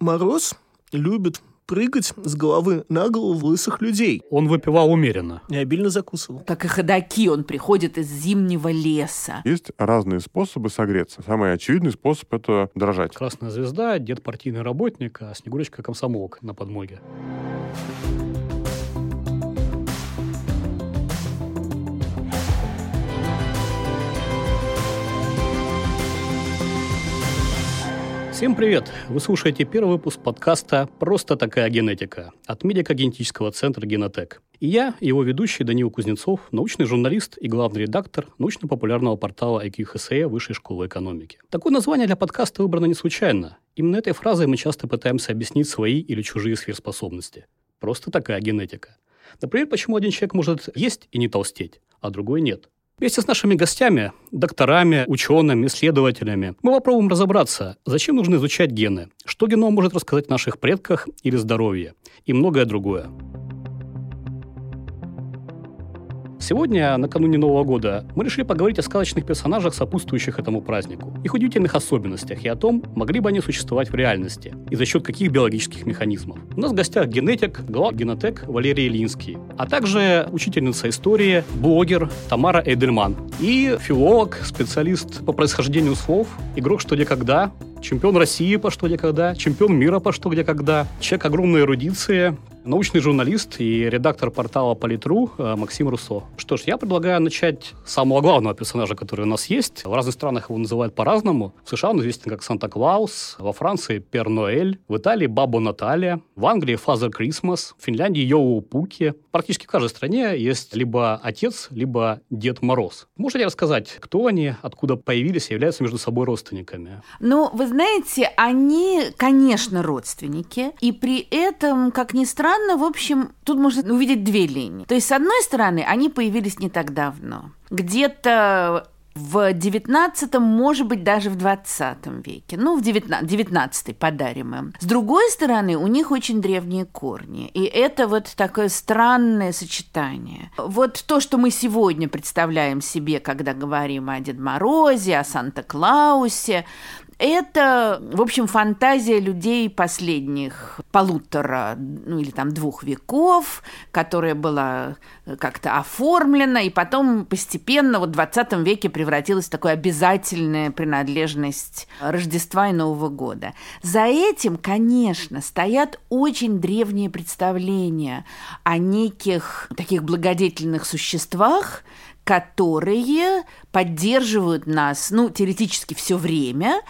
Мороз любит прыгать с головы на голову лысых людей. Он выпивал умеренно. И обильно закусывал. Как и ходаки, он приходит из зимнего леса. Есть разные способы согреться. Самый очевидный способ – это дрожать. Красная звезда, дед партийный работник, а Снегурочка комсомолка на подмоге. Всем привет! Вы слушаете первый выпуск подкаста «Просто такая генетика» от медико-генетического центра «Генотек». И я, его ведущий Данил Кузнецов, научный журналист и главный редактор научно-популярного портала IQHSE Высшей школы экономики. Такое название для подкаста выбрано не случайно. Именно этой фразой мы часто пытаемся объяснить свои или чужие сверхспособности. Просто такая генетика. Например, почему один человек может есть и не толстеть, а другой нет – Вместе с нашими гостями, докторами, учеными, исследователями, мы попробуем разобраться, зачем нужно изучать гены, что геном может рассказать о наших предках или здоровье, и многое другое. Сегодня, накануне Нового года, мы решили поговорить о сказочных персонажах, сопутствующих этому празднику, их удивительных особенностях и о том, могли бы они существовать в реальности и за счет каких биологических механизмов. У нас в гостях генетик, глава генотек Валерий Ильинский, а также учительница истории, блогер Тамара Эйдельман и филолог, специалист по происхождению слов, игрок «Что, где, когда», чемпион России по «Что, где, когда», чемпион мира по «Что, где, когда», человек огромной эрудиции, научный журналист и редактор портала Полит.ру э, Максим Руссо. Что ж, я предлагаю начать с самого главного персонажа, который у нас есть. В разных странах его называют по-разному. В США он известен как Санта-Клаус, во Франции Père Noël, в Италии Babbo Natale, в Англии Father Christmas, в Финляндии Joulupukki. Практически в каждой стране есть либо отец, либо Дед Мороз. Можете рассказать, кто они, откуда появились и являются между собой родственниками? Ну, вы знаете, они, конечно, родственники, и при этом, как ни странно, странно, в общем, тут можно увидеть две линии. То есть, с одной стороны, они появились не так давно. Где-то в 19 может быть, даже в 20 веке. Ну, в 19, 19 подарим им. С другой стороны, у них очень древние корни. И это вот такое странное сочетание. Вот то, что мы сегодня представляем себе, когда говорим о Дед Морозе, о Санта-Клаусе, это, в общем, фантазия людей последних полутора, ну или там двух веков, которая была как-то оформлена, и потом постепенно вот в 20 веке превратилась в такую обязательную принадлежность Рождества и Нового года. За этим, конечно, стоят очень древние представления о неких таких благодетельных существах, которые поддерживают нас, ну, теоретически все время,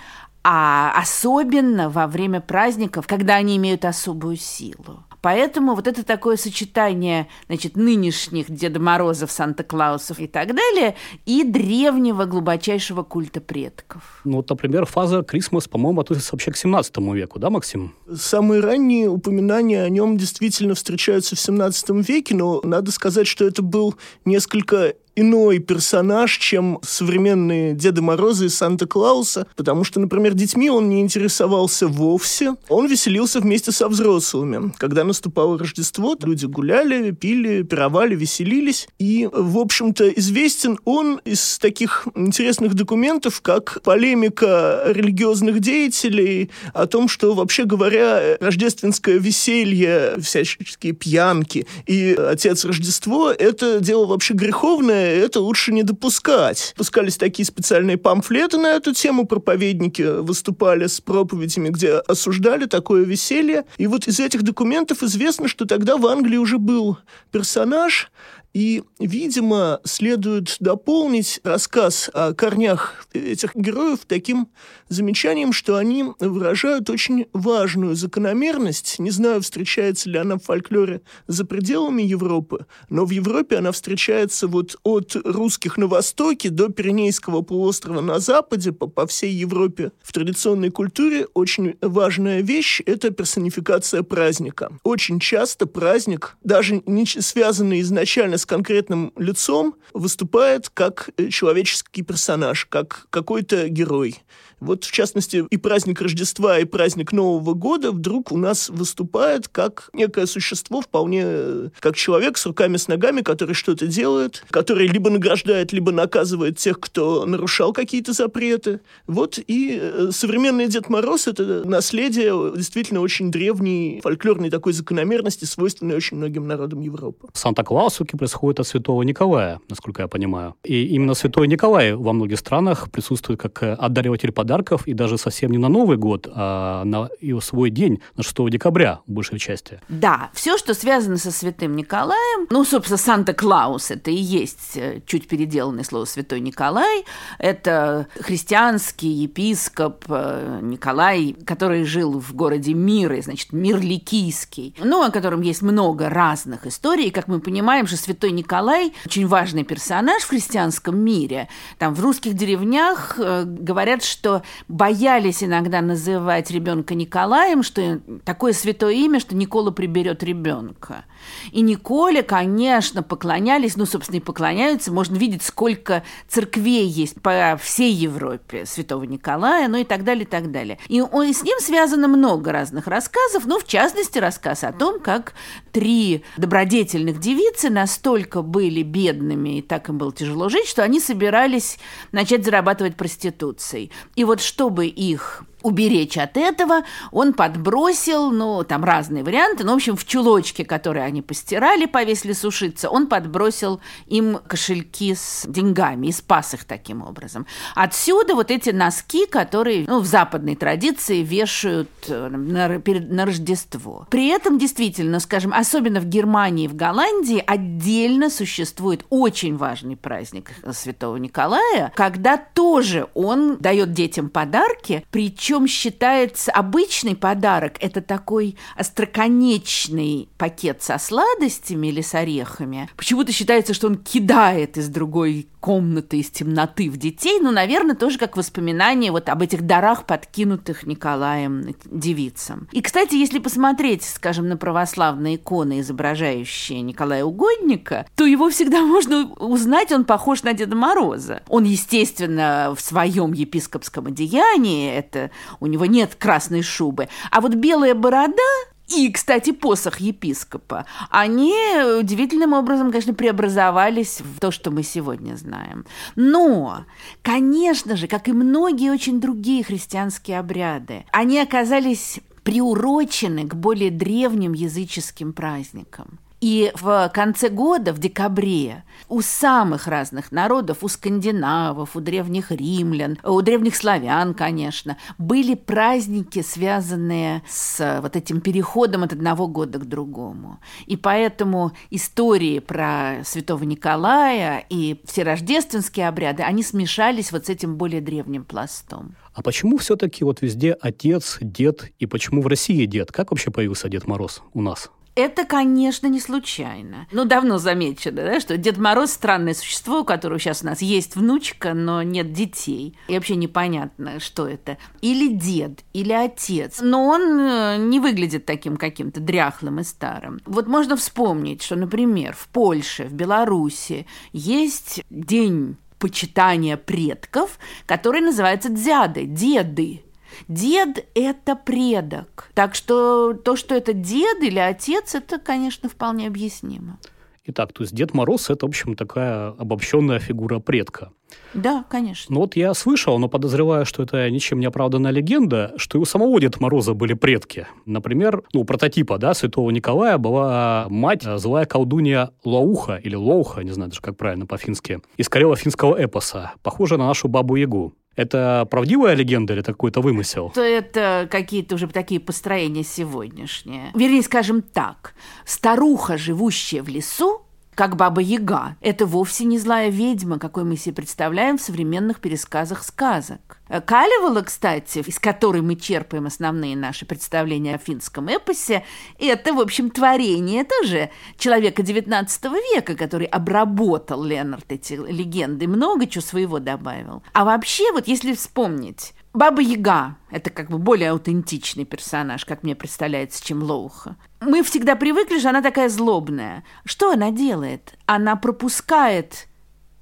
а особенно во время праздников, когда они имеют особую силу. Поэтому вот это такое сочетание, значит, нынешних Деда Морозов, Санта-Клаусов и так далее, и древнего глубочайшего культа предков. Ну, вот, например, фаза Крисмас, по-моему, относится вообще к 17 веку, да, Максим? Самые ранние упоминания о нем действительно встречаются в 17 веке, но надо сказать, что это был несколько иной персонаж, чем современные Деда Мороза и Санта-Клауса, потому что, например, детьми он не интересовался вовсе. Он веселился вместе со взрослыми. Когда наступало Рождество, люди гуляли, пили, пировали, веселились. И, в общем-то, известен он из таких интересных документов, как полемика религиозных деятелей о том, что, вообще говоря, рождественское веселье, всяческие пьянки и отец Рождество — это дело вообще греховное, это лучше не допускать. Пускались такие специальные памфлеты на эту тему, проповедники выступали с проповедями, где осуждали такое веселье. И вот из этих документов известно, что тогда в Англии уже был персонаж, и, видимо, следует дополнить рассказ о корнях этих героев таким замечанием, что они выражают очень важную закономерность. Не знаю, встречается ли она в фольклоре за пределами Европы, но в Европе она встречается вот от русских на востоке до Пиренейского полуострова на западе, по, по всей Европе. В традиционной культуре очень важная вещь – это персонификация праздника. Очень часто праздник, даже не связанный изначально с конкретным лицом, выступает как э, человеческий персонаж, как какой-то герой. Вот, в частности, и праздник Рождества, и праздник Нового года вдруг у нас выступает как некое существо, вполне э, как человек с руками, с ногами, который что-то делает, который либо награждает, либо наказывает тех, кто нарушал какие-то запреты. Вот и э, современный Дед Мороз — это наследие действительно очень древней фольклорной такой закономерности, свойственной очень многим народам Европы. Санта-Клаус происходит от святого Николая, насколько я понимаю. И именно святой Николай во многих странах присутствует как э, одариватель подарков подарков, и даже совсем не на Новый год, а на его свой день, на 6 декабря, в большей части. Да, все, что связано со Святым Николаем, ну, собственно, Санта-Клаус, это и есть э, чуть переделанное слово Святой Николай, это христианский епископ э, Николай, который жил в городе Миры, значит, Мир Ликийский, ну, о котором есть много разных историй, как мы понимаем, что Святой Николай очень важный персонаж в христианском мире. Там в русских деревнях э, говорят, что боялись иногда называть ребенка Николаем, что такое святое имя, что Никола приберет ребенка. И Николе, конечно, поклонялись, ну, собственно, и поклоняются. Можно видеть, сколько церквей есть по всей Европе святого Николая, ну и так далее, и так далее. И, он, и с ним связано много разных рассказов, ну, в частности, рассказ о том, как три добродетельных девицы настолько были бедными, и так им было тяжело жить, что они собирались начать зарабатывать проституцией. И вот чтобы их уберечь от этого, он подбросил, ну, там разные варианты, но, в общем, в чулочке, которые они постирали, повесили сушиться, он подбросил им кошельки с деньгами и спас их таким образом. Отсюда вот эти носки, которые, ну, в западной традиции вешают э, на, на Рождество. При этом, действительно, скажем, особенно в Германии и в Голландии отдельно существует очень важный праздник Святого Николая, когда тоже он дает детям подарки, причем причем считается обычный подарок – это такой остроконечный пакет со сладостями или с орехами. Почему-то считается, что он кидает из другой комнаты из темноты в детей, ну, наверное, тоже как воспоминание вот об этих дарах, подкинутых Николаем девицам. И, кстати, если посмотреть, скажем, на православные иконы, изображающие Николая Угодника, то его всегда можно узнать, он похож на Деда Мороза. Он, естественно, в своем епископском одеянии, это у него нет красной шубы, а вот белая борода и, кстати, посох епископа, они удивительным образом, конечно, преобразовались в то, что мы сегодня знаем. Но, конечно же, как и многие очень другие христианские обряды, они оказались приурочены к более древним языческим праздникам. И в конце года, в декабре, у самых разных народов, у скандинавов, у древних римлян, у древних славян, конечно, были праздники, связанные с вот этим переходом от одного года к другому. И поэтому истории про святого Николая и все рождественские обряды, они смешались вот с этим более древним пластом. А почему все-таки вот везде отец, дед, и почему в России дед? Как вообще появился Дед Мороз у нас? Это, конечно, не случайно. Ну, давно замечено, да, что Дед Мороз – странное существо, у которого сейчас у нас есть внучка, но нет детей. И вообще непонятно, что это. Или дед, или отец. Но он э, не выглядит таким каким-то дряхлым и старым. Вот можно вспомнить, что, например, в Польше, в Беларуси есть день почитания предков, который называется дзяды, деды. Дед – это предок. Так что то, что это дед или отец, это, конечно, вполне объяснимо. Итак, то есть Дед Мороз – это, в общем, такая обобщенная фигура предка. Да, конечно. Ну вот я слышал, но подозреваю, что это ничем не оправданная легенда, что и у самого Деда Мороза были предки. Например, ну, прототипа, да, святого Николая была мать, э, злая колдунья Лауха, или Лоуха, не знаю даже, как правильно по-фински, из карело-финского эпоса, похожая на нашу Бабу-Ягу. Это правдивая легенда или какой-то вымысел? То это какие-то уже такие построения сегодняшние. Вернее, скажем так, старуха, живущая в лесу, как Баба Яга. Это вовсе не злая ведьма, какой мы себе представляем в современных пересказах сказок. Калевала, кстати, из которой мы черпаем основные наши представления о финском эпосе, это, в общем, творение тоже человека XIX века, который обработал Ленард эти легенды, много чего своего добавил. А вообще, вот если вспомнить, Баба Яга – это как бы более аутентичный персонаж, как мне представляется, чем Лоуха. Мы всегда привыкли, что она такая злобная. Что она делает? Она пропускает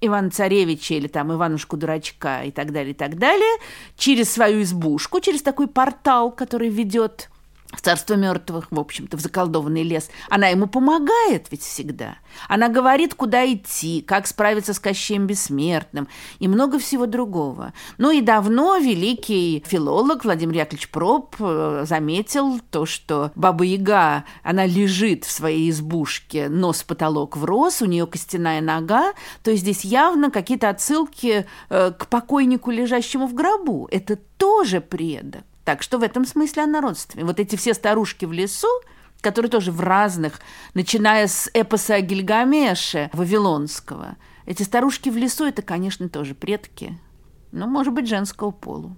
Ивана Царевича или там Иванушку-дурачка и так далее, и так далее, через свою избушку, через такой портал, который ведет в царство мертвых, в общем-то, в заколдованный лес. Она ему помогает ведь всегда. Она говорит, куда идти, как справиться с Кощеем Бессмертным и много всего другого. Ну и давно великий филолог Владимир Яковлевич Проб э, заметил то, что Баба-Яга, она лежит в своей избушке, нос потолок врос, у нее костяная нога, то есть здесь явно какие-то отсылки э, к покойнику, лежащему в гробу. Это тоже предок. Так что в этом смысле она родственная. Вот эти все старушки в лесу, которые тоже в разных, начиная с эпоса о Гильгамеше Вавилонского. Эти старушки в лесу – это, конечно, тоже предки, но, может быть, женского полу.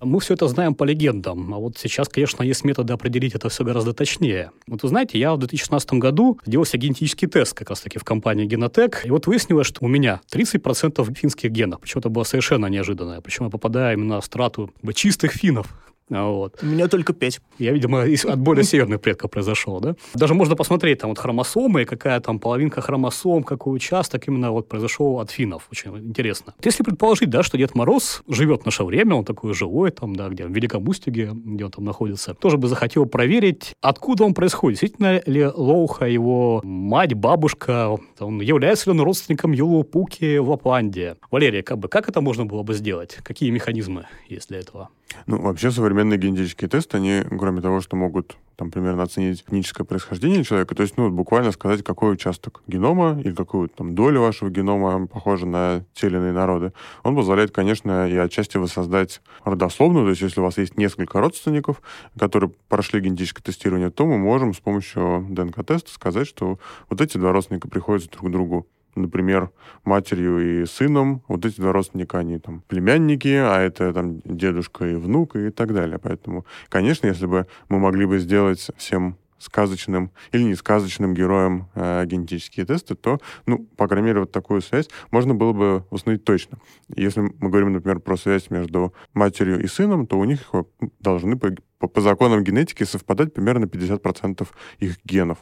Мы все это знаем по легендам, а вот сейчас, конечно, есть методы определить это все гораздо точнее. Вот вы знаете, я в 2016 году делал себе генетический тест как раз-таки в компании Genotech, и вот выяснилось, что у меня 30% финских генов, причем это было совершенно неожиданно, причем я попадаю именно в страту чистых финнов, вот. У меня только пять. Я, видимо, от более северных предков произошел, да? Даже можно посмотреть там вот хромосомы, какая там половинка хромосом, какой участок именно вот произошел от финнов. Очень интересно. Если предположить, да, что Дед Мороз живет в наше время, он такой живой там, да, где в Великом Устюге, где он там находится, тоже бы захотел проверить, откуда он происходит. Действительно ли Лоуха его мать, бабушка, он является ли он родственником Юлу Пуки в Лапландии? Валерия, как бы, как это можно было бы сделать? Какие механизмы есть для этого? Ну, вообще современные генетические тесты, они, кроме того, что могут там примерно оценить этническое происхождение человека, то есть, ну, буквально сказать, какой участок генома или какую там долю вашего генома похожа на те или иные народы, он позволяет, конечно, и отчасти воссоздать родословную, то есть, если у вас есть несколько родственников, которые прошли генетическое тестирование, то мы можем с помощью ДНК-теста сказать, что вот эти два родственника приходятся друг к другу например, матерью и сыном, вот эти два родственника, они там племянники, а это там дедушка и внук и так далее. Поэтому, конечно, если бы мы могли бы сделать всем сказочным или не сказочным героем э, генетические тесты, то, ну, по крайней мере, вот такую связь можно было бы установить точно. Если мы говорим, например, про связь между матерью и сыном, то у них должны по, по, по законам генетики совпадать примерно 50% их генов.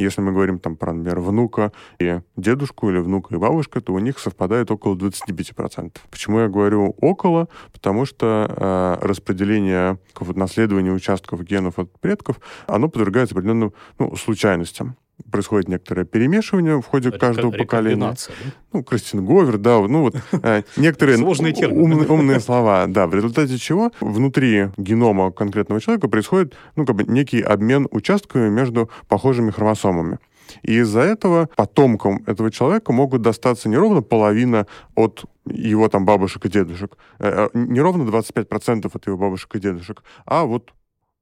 Если мы говорим там про, например, внука и дедушку или внука и бабушка, то у них совпадает около 25%. Почему я говорю около? Потому что э, распределение наследования участков генов от предков, оно подвергается определенным ну, случайностям происходит некоторое перемешивание в ходе каждого поколения. Да? Ну, Крастинговер, да, ну вот э, некоторые Сложные умные, умные слова, да, в результате чего внутри генома конкретного человека происходит, ну, как бы некий обмен участками между похожими хромосомами. И из-за этого потомкам этого человека могут достаться не ровно половина от его там бабушек и дедушек, э, э, не ровно 25% от его бабушек и дедушек, а вот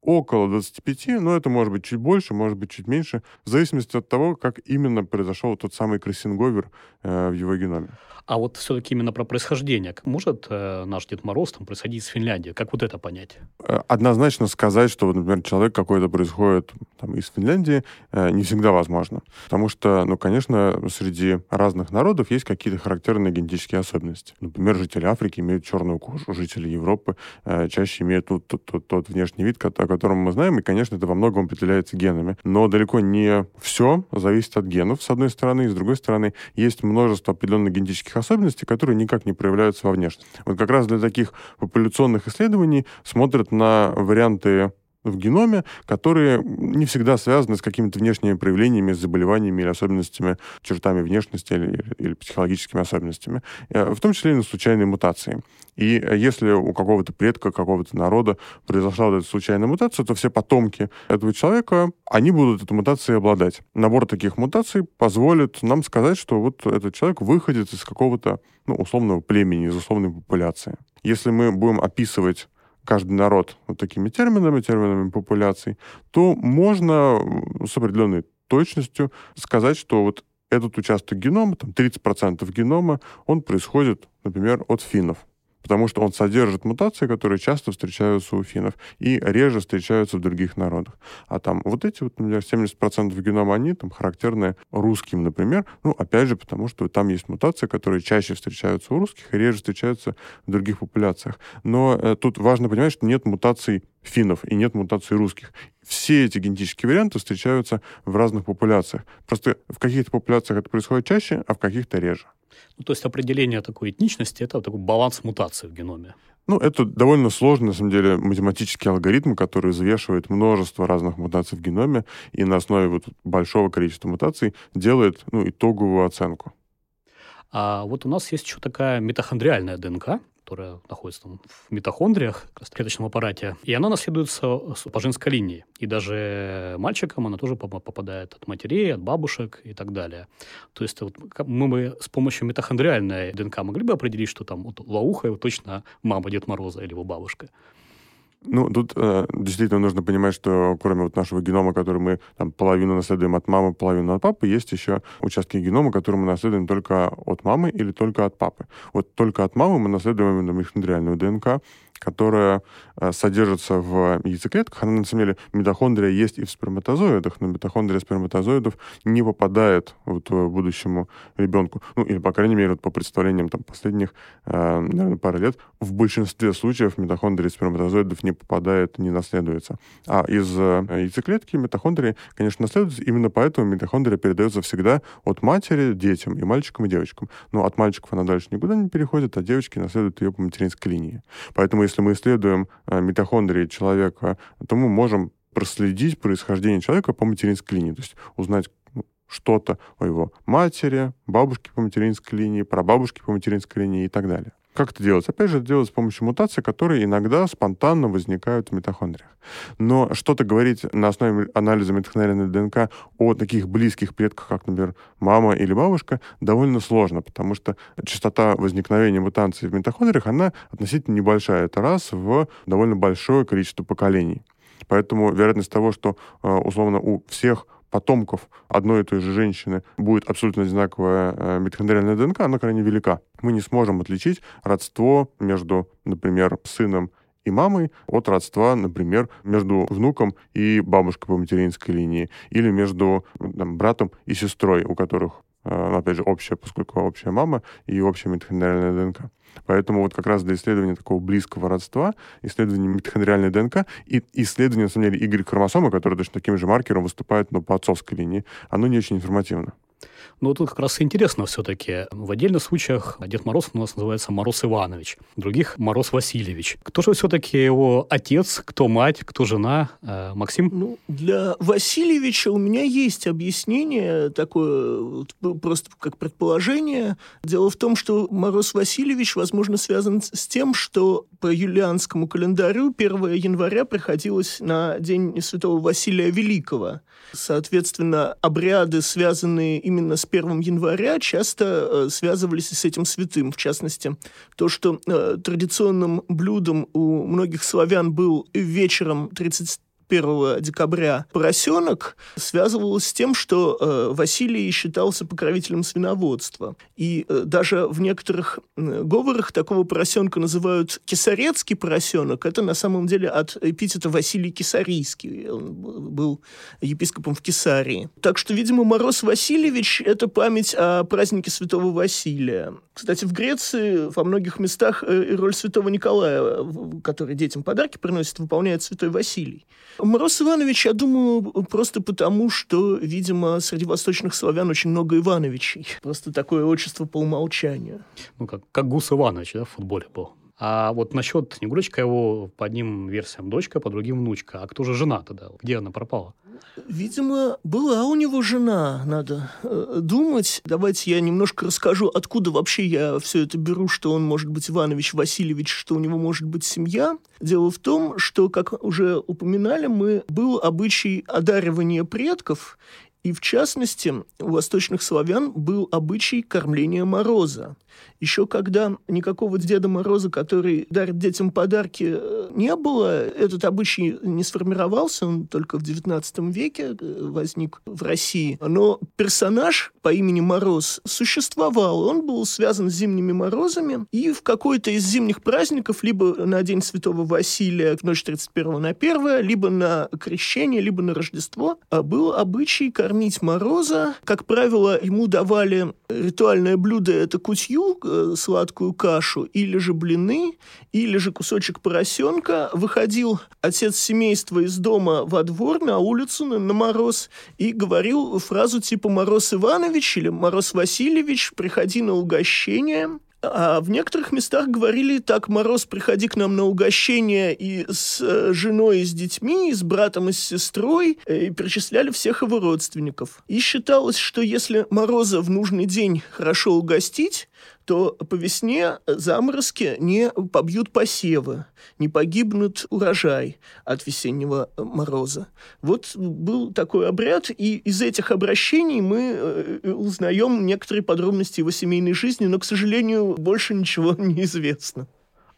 около 25, но это может быть чуть больше, может быть чуть меньше, в зависимости от того, как именно произошел тот самый кроссинговер э, в его геноме. А вот все-таки именно про происхождение. Может э, наш Дед Мороз там происходить из Финляндии? Как вот это понять? Э, однозначно сказать, что, например, человек какой-то происходит там, из Финляндии, э, не всегда возможно. Потому что, ну, конечно, среди разных народов есть какие-то характерные генетические особенности. Например, жители Африки имеют черную кожу, жители Европы э, чаще имеют тот, тот, тот, тот внешний вид, о котором мы знаем, и, конечно, это во многом определяется генами. Но далеко не все зависит от генов, с одной стороны, и с другой стороны, есть множество определенных генетических особенности, которые никак не проявляются во внешности. Вот как раз для таких популяционных исследований смотрят на варианты в геноме, которые не всегда связаны с какими-то внешними проявлениями, заболеваниями или особенностями, чертами внешности или, или, психологическими особенностями, э, в том числе и на случайные мутации. И если у какого-то предка, какого-то народа произошла вот эта случайная мутация, то все потомки этого человека, они будут этой мутацией обладать. Набор таких мутаций позволит нам сказать, что вот этот человек выходит из какого-то ну, условного племени, из условной популяции. Если мы будем описывать каждый народ вот такими терминами, терминами популяций, то можно с определенной точностью сказать, что вот этот участок генома, там 30% генома, он происходит, например, от финнов. Потому что он содержит мутации, которые часто встречаются у финнов и реже встречаются в других народах. А там вот эти вот, например, 70% генома, они там характерны русским, например, ну, опять же, потому что там есть мутации, которые чаще встречаются у русских и реже встречаются в других популяциях. Но э, тут важно понимать, что нет мутаций финнов и нет мутаций русских. Все эти генетические варианты встречаются в разных популяциях. Просто в каких-то популяциях это происходит чаще, а в каких-то реже. Ну, то есть определение такой этничности – это такой баланс мутаций в геноме. Ну, это довольно сложный, на самом деле, математический алгоритм, который взвешивает множество разных мутаций в геноме и на основе вот большого количества мутаций делает ну, итоговую оценку. А вот у нас есть еще такая митохондриальная ДНК, которая находится там в митохондриях, в клеточном аппарате, и она наследуется по женской линии. И даже мальчикам она тоже попадает от матерей, от бабушек и так далее. То есть вот мы бы с помощью митохондриальной ДНК могли бы определить, что там вот Лауха точно мама Дед Мороза или его бабушка. Ну, тут э, действительно нужно понимать, что кроме вот нашего генома, который мы там половину наследуем от мамы, половину от папы, есть еще участки генома, которые мы наследуем только от мамы или только от папы. Вот только от мамы мы наследуем именно митохондриальную ДНК, которая э, содержится в яйцеклетках. Она, на самом деле, митохондрия есть и в сперматозоидах, но митохондрия сперматозоидов не попадает вот, э, будущему ребенку. Ну, или, по крайней мере, вот, по представлениям там, последних, э, наверное, пары лет, в большинстве случаев митохондрии сперматозоидов не попадает, не наследуется. А из яйцеклетки митохондрии, конечно, наследуются. Именно поэтому митохондрия передается всегда от матери детям, и мальчикам, и девочкам. Но от мальчиков она дальше никуда не переходит, а девочки наследуют ее по материнской линии. Поэтому если мы исследуем э, митохондрии человека, то мы можем проследить происхождение человека по материнской линии, то есть узнать ну, что-то о его матери, бабушке по материнской линии, прабабушке по материнской линии и так далее. Как это делать? Опять же, это делать с помощью мутаций, которые иногда спонтанно возникают в митохондриях. Но что-то говорить на основе анализа митохондриальной ДНК о таких близких предках, как, например, мама или бабушка, довольно сложно, потому что частота возникновения мутаций в митохондриях, она относительно небольшая. Это раз в довольно большое количество поколений. Поэтому вероятность того, что, э, условно, у всех потомков одной и той же женщины будет абсолютно одинаковая э, митохондриальная ДНК, она крайне велика. Мы не сможем отличить родство между, например, сыном и мамой от родства, например, между внуком и бабушкой по материнской линии, или между там, братом и сестрой, у которых, э, ну, опять же, общая, поскольку общая мама и общая митохондриальная ДНК. Поэтому вот как раз для исследования такого близкого родства, исследования митохондриальной ДНК и исследования, на самом деле, Y-хромосомы, которые точно таким же маркером выступают, но по отцовской линии, оно не очень информативно. Но тут как раз интересно все-таки. В отдельных случаях Дед Мороз у нас называется Мороз Иванович, других Мороз Васильевич. Кто же все-таки его отец, кто мать, кто жена? Э, Максим? Ну, для Васильевича у меня есть объяснение такое, просто как предположение. Дело в том, что Мороз Васильевич, возможно, связан с тем, что по юлианскому календарю 1 января приходилось на День Святого Василия Великого. Соответственно, обряды, связанные именно с 1 января, часто э, связывались с этим святым. В частности, то, что э, традиционным блюдом у многих славян был вечером 30 1 декабря поросенок связывалось с тем, что э, Василий считался покровителем свиноводства. И э, даже в некоторых э, говорах такого поросенка называют кесарецкий поросенок. Это на самом деле от эпитета Василий Кесарийский. Он был епископом в Кесарии. Так что, видимо, Мороз Васильевич – это память о празднике Святого Василия. Кстати, в Греции во многих местах э, роль Святого Николая, который детям подарки приносит, выполняет Святой Василий. Мороз Иванович, я думаю, просто потому, что, видимо, среди восточных славян очень много Ивановичей. Просто такое отчество по умолчанию. Ну, как, как Гус Иванович, да, в футболе был. А вот насчет Снегурочка его по одним версиям дочка, по другим внучка. А кто же жена тогда? Где она пропала? Видимо, была у него жена, надо э, думать. Давайте я немножко расскажу, откуда вообще я все это беру, что он может быть Иванович Васильевич, что у него может быть семья. Дело в том, что, как уже упоминали мы, был обычай одаривания предков, И в частности, у восточных славян был обычай кормления мороза. Еще когда никакого Деда Мороза, который дарит детям подарки, э, не было, этот обычай не сформировался, он только в XIX веке э, возник в России. Но персонаж по имени Мороз существовал. Он был связан с зимними морозами, и в какой-то из зимних праздников, либо на День Святого Василия в ночь 31 на 1, либо на Крещение, либо на Рождество, а был обычай кормить Мороза. Как правило, ему давали ритуальное блюдо – это кутью, э, сладкую кашу, или же блины, или же кусочек поросенка. Выходил отец семейства из дома во двор, на улицу, на, на мороз, и говорил фразу типа «Мороз Иванович» или «Мороз Васильевич, приходи на угощение». А в некоторых местах говорили так, Мороз, приходи к нам на угощение и с э, женой, и с детьми, и с братом, и с сестрой, э, и перечисляли всех его родственников. И считалось, что если Мороза в нужный день хорошо угостить, то по весне заморозки не побьют посевы, не погибнут урожай от весеннего мороза. Вот был такой обряд, и из этих обращений мы э, узнаем некоторые подробности его семейной жизни, но, к сожалению, больше ничего не известно.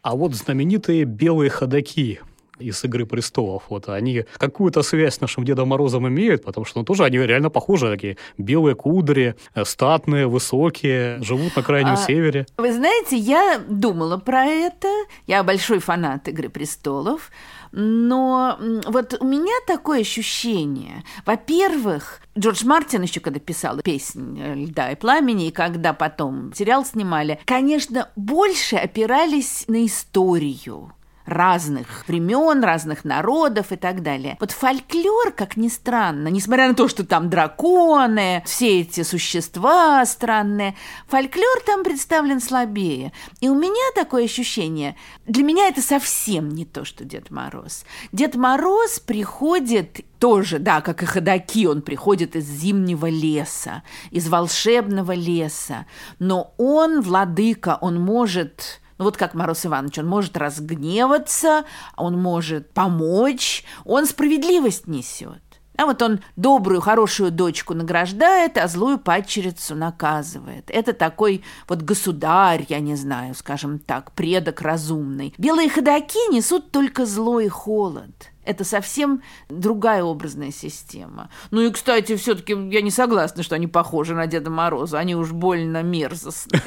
А вот знаменитые белые ходаки, из «Игры престолов». Вот они какую-то связь с нашим Дедом Морозом имеют, потому что ну, тоже они реально похожи, такие белые кудри, э, статные, высокие, живут на крайнем а, севере. Вы знаете, я думала про это, я большой фанат «Игры престолов», но вот у меня такое ощущение. Во-первых, Джордж Мартин еще когда писал песнь «Льда и пламени», и когда потом сериал снимали, конечно, больше опирались на историю разных времен, разных народов и так далее. Вот фольклор, как ни странно, несмотря на то, что там драконы, все эти существа странные, фольклор там представлен слабее. И у меня такое ощущение, для меня это совсем не то, что Дед Мороз. Дед Мороз приходит тоже, да, как и ходаки, он приходит из зимнего леса, из волшебного леса, но он владыка, он может ну вот как Мороз Иванович, он может разгневаться, он может помочь, он справедливость несет. А вот он добрую, хорошую дочку награждает, а злую падчерицу наказывает. Это такой вот государь, я не знаю, скажем так, предок разумный. Белые ходаки несут только зло и холод. Это совсем другая образная система. Ну и, кстати, все-таки я не согласна, что они похожи на Деда Мороза. Они уж больно мерзостные.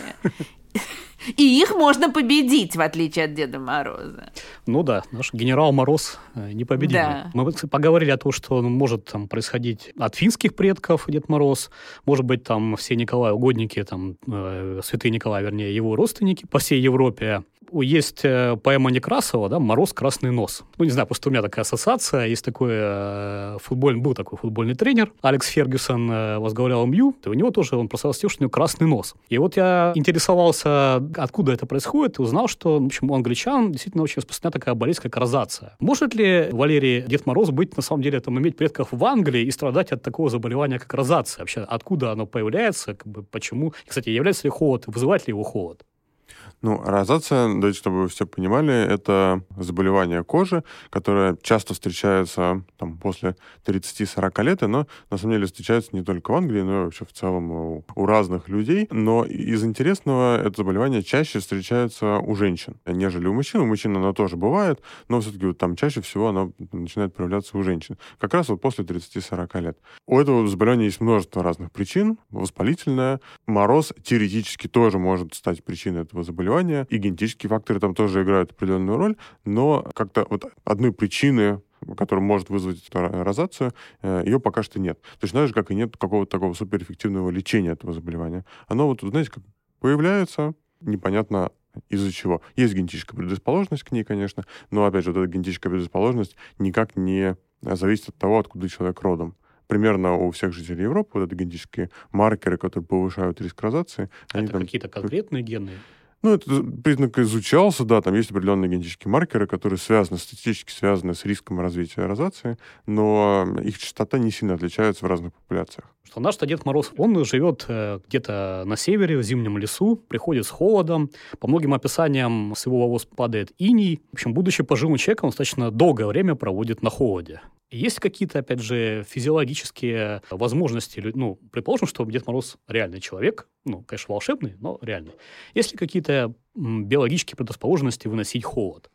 И их можно победить, в отличие от Деда Мороза. Ну да, наш генерал Мороз э, непобедимый. Да. Мы поговорили о том, что он может там, происходить от финских предков Дед Мороз, может быть, там все Николай угодники, там, э, святые Николай, вернее, его родственники по всей Европе есть э, поэма Некрасова, да, «Мороз, красный нос». Ну, не знаю, просто у меня такая ассоциация. Есть такой э, футбольный, был такой футбольный тренер, Алекс Фергюсон э, возглавлял МЮ, и у него тоже, он просто что у него красный нос. И вот я интересовался, откуда это происходит, и узнал, что, в общем, у англичан действительно очень распространена такая болезнь, как розация. Может ли Валерий Дед Мороз быть, на самом деле, там, иметь предков в Англии и страдать от такого заболевания, как розация? Вообще, откуда оно появляется, как бы, почему? Кстати, является ли холод, вызывает ли его холод? Ну, розация, давайте, чтобы вы все понимали, это заболевание кожи, которое часто встречается там, после 30-40 лет, но на самом деле встречается не только в Англии, но и вообще в целом у, у разных людей. Но из интересного это заболевание чаще встречается у женщин, нежели у мужчин. У мужчин оно тоже бывает, но все-таки вот там чаще всего оно начинает проявляться у женщин. Как раз вот после 30-40 лет. У этого заболевания есть множество разных причин. Воспалительное. Мороз теоретически тоже может стать причиной этого заболевания заболевания, и генетические факторы там тоже играют определенную роль, но как-то вот одной причины которая может вызвать эту розацию, э, ее пока что нет. Точно так же, как и нет какого-то такого суперэффективного лечения этого заболевания. Оно вот, знаете, как появляется, непонятно из-за чего. Есть генетическая предрасположенность к ней, конечно, но, опять же, вот эта генетическая предрасположенность никак не зависит от того, откуда человек родом примерно у всех жителей Европы вот это генетические маркеры, которые повышают риск розации. Это какие-то конкретные гены? Ну, этот признак изучался, да, там есть определенные генетические маркеры, которые связаны, статистически связаны с риском развития розации, но их частота не сильно отличается в разных популяциях. Что наш Дед Мороз, он живет э, где-то на севере, в зимнем лесу, приходит с холодом, по многим описаниям с его волос падает иней. В общем, будучи пожилым человеком, он достаточно долгое время проводит на холоде. Есть какие-то, опять же, физиологические возможности? Ну, предположим, что Дед Мороз реальный человек, ну, конечно, волшебный, но реальный. Есть ли какие-то биологические предрасположенности выносить холод?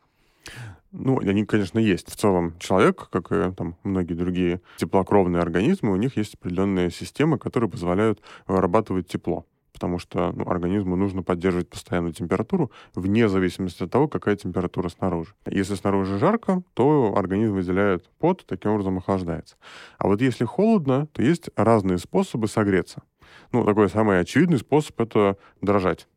Ну, они, конечно, есть. В целом человек, как и там, многие другие теплокровные организмы, у них есть определенные системы, которые позволяют вырабатывать тепло потому что ну, организму нужно поддерживать постоянную температуру вне зависимости от того, какая температура снаружи. Если снаружи жарко, то организм выделяет пот, таким образом охлаждается. А вот если холодно, то есть разные способы согреться. Ну, такой самый очевидный способ — это дрожать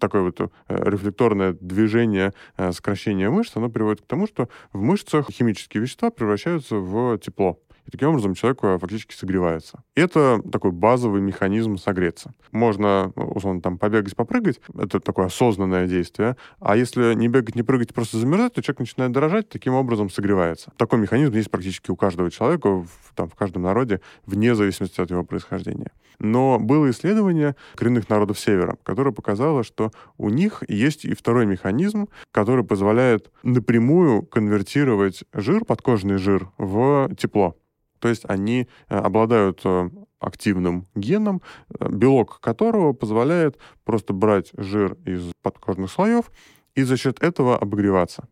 такое вот э, рефлекторное движение э, сокращения мышц, оно приводит к тому, что в мышцах химические вещества превращаются в тепло. И таким образом человек э, фактически согревается. И это такой базовый механизм согреться. Можно, условно, там побегать, попрыгать. Это такое осознанное действие. А если не бегать, не прыгать, просто замерзать, то человек начинает дрожать, таким образом согревается. Такой механизм есть практически у каждого человека, в, там, в каждом народе, вне зависимости от его происхождения. Но было исследование коренных народов Севера, которое показало, что у них есть и второй механизм, который позволяет напрямую конвертировать жир, подкожный жир, в тепло. То есть они э, обладают э, активным геном, э, белок которого позволяет просто брать жир из подкожных слоев и за счет этого обогреваться.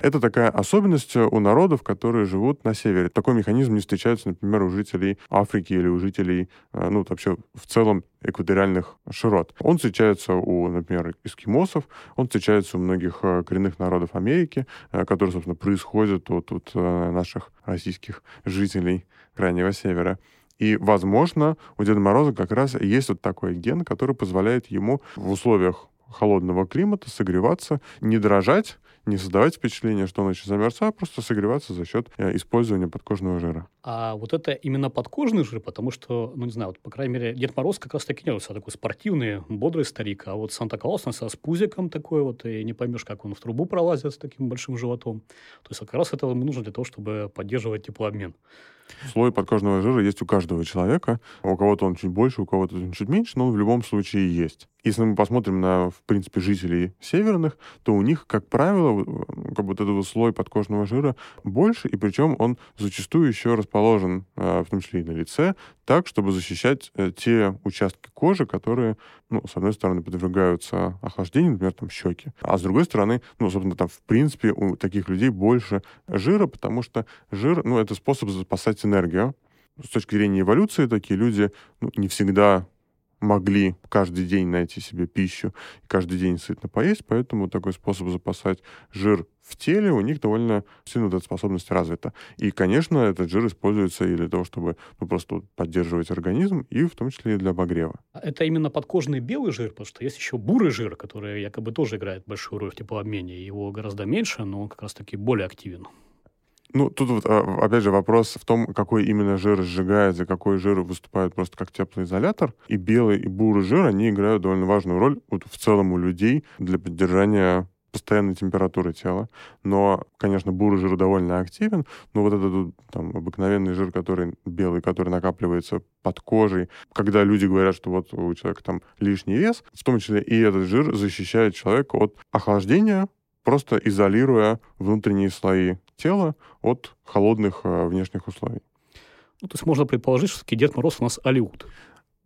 Это такая особенность у народов, которые живут на севере. Такой механизм не встречается, например, у жителей Африки или у жителей, э, ну, вообще в целом экваториальных широт. Он встречается у, например, эскимосов, он встречается у многих э, коренных народов Америки, э, которые, собственно, происходят от, от наших российских жителей Крайнего Севера. И, возможно, у Деда Мороза как раз есть вот такой ген, который позволяет ему в условиях холодного климата согреваться, не дрожать, не создавать впечатление, что он очень замерз, а просто согреваться за счет э, использования подкожного жира. А вот это именно подкожный жир, потому что, ну не знаю, вот, по крайней мере, Дед Мороз как раз таки не себя такой спортивный, бодрый старик, а вот Санта-Клаус, он с пузиком такой вот, и не поймешь, как он в трубу пролазит с таким большим животом. То есть как раз это ему нужно для того, чтобы поддерживать теплообмен. Слой подкожного жира есть у каждого человека. У кого-то он чуть больше, у кого-то он чуть меньше, но он в любом случае есть. Если мы посмотрим на, в принципе, жителей северных, то у них, как правило, как бы вот этот слой подкожного жира больше, и причем он зачастую еще расположен, а, в том числе и на лице, так, чтобы защищать э, те участки кожи, которые, ну, с одной стороны, подвергаются охлаждению, например, там щеки, а с другой стороны, ну, собственно, там, в принципе, у таких людей больше жира, потому что жир, ну, это способ запасать энергию. С точки зрения эволюции такие люди ну, не всегда могли каждый день найти себе пищу, каждый день сытно поесть, поэтому такой способ запасать жир в теле у них довольно сильно эта способность развита. И, конечно, этот жир используется и для того, чтобы ну, просто поддерживать организм, и в том числе и для обогрева. Это именно подкожный белый жир, потому что есть еще бурый жир, который якобы тоже играет большую роль в теплообмене. Его гораздо меньше, но он как раз-таки более активен. Ну, тут вот, а, опять же, вопрос в том, какой именно жир сжигается, какой жир выступает просто как теплоизолятор. И белый, и бурый жир, они играют довольно важную роль вот в целом у людей для поддержания постоянной температуры тела. Но, конечно, бурый жир довольно активен, но вот этот там, обыкновенный жир, который белый, который накапливается под кожей, когда люди говорят, что вот у человека там лишний вес, в том числе и этот жир защищает человека от охлаждения, просто изолируя внутренние слои тела от холодных э, внешних условий. Ну, то есть можно предположить, что таки Дед Мороз у нас Алиут.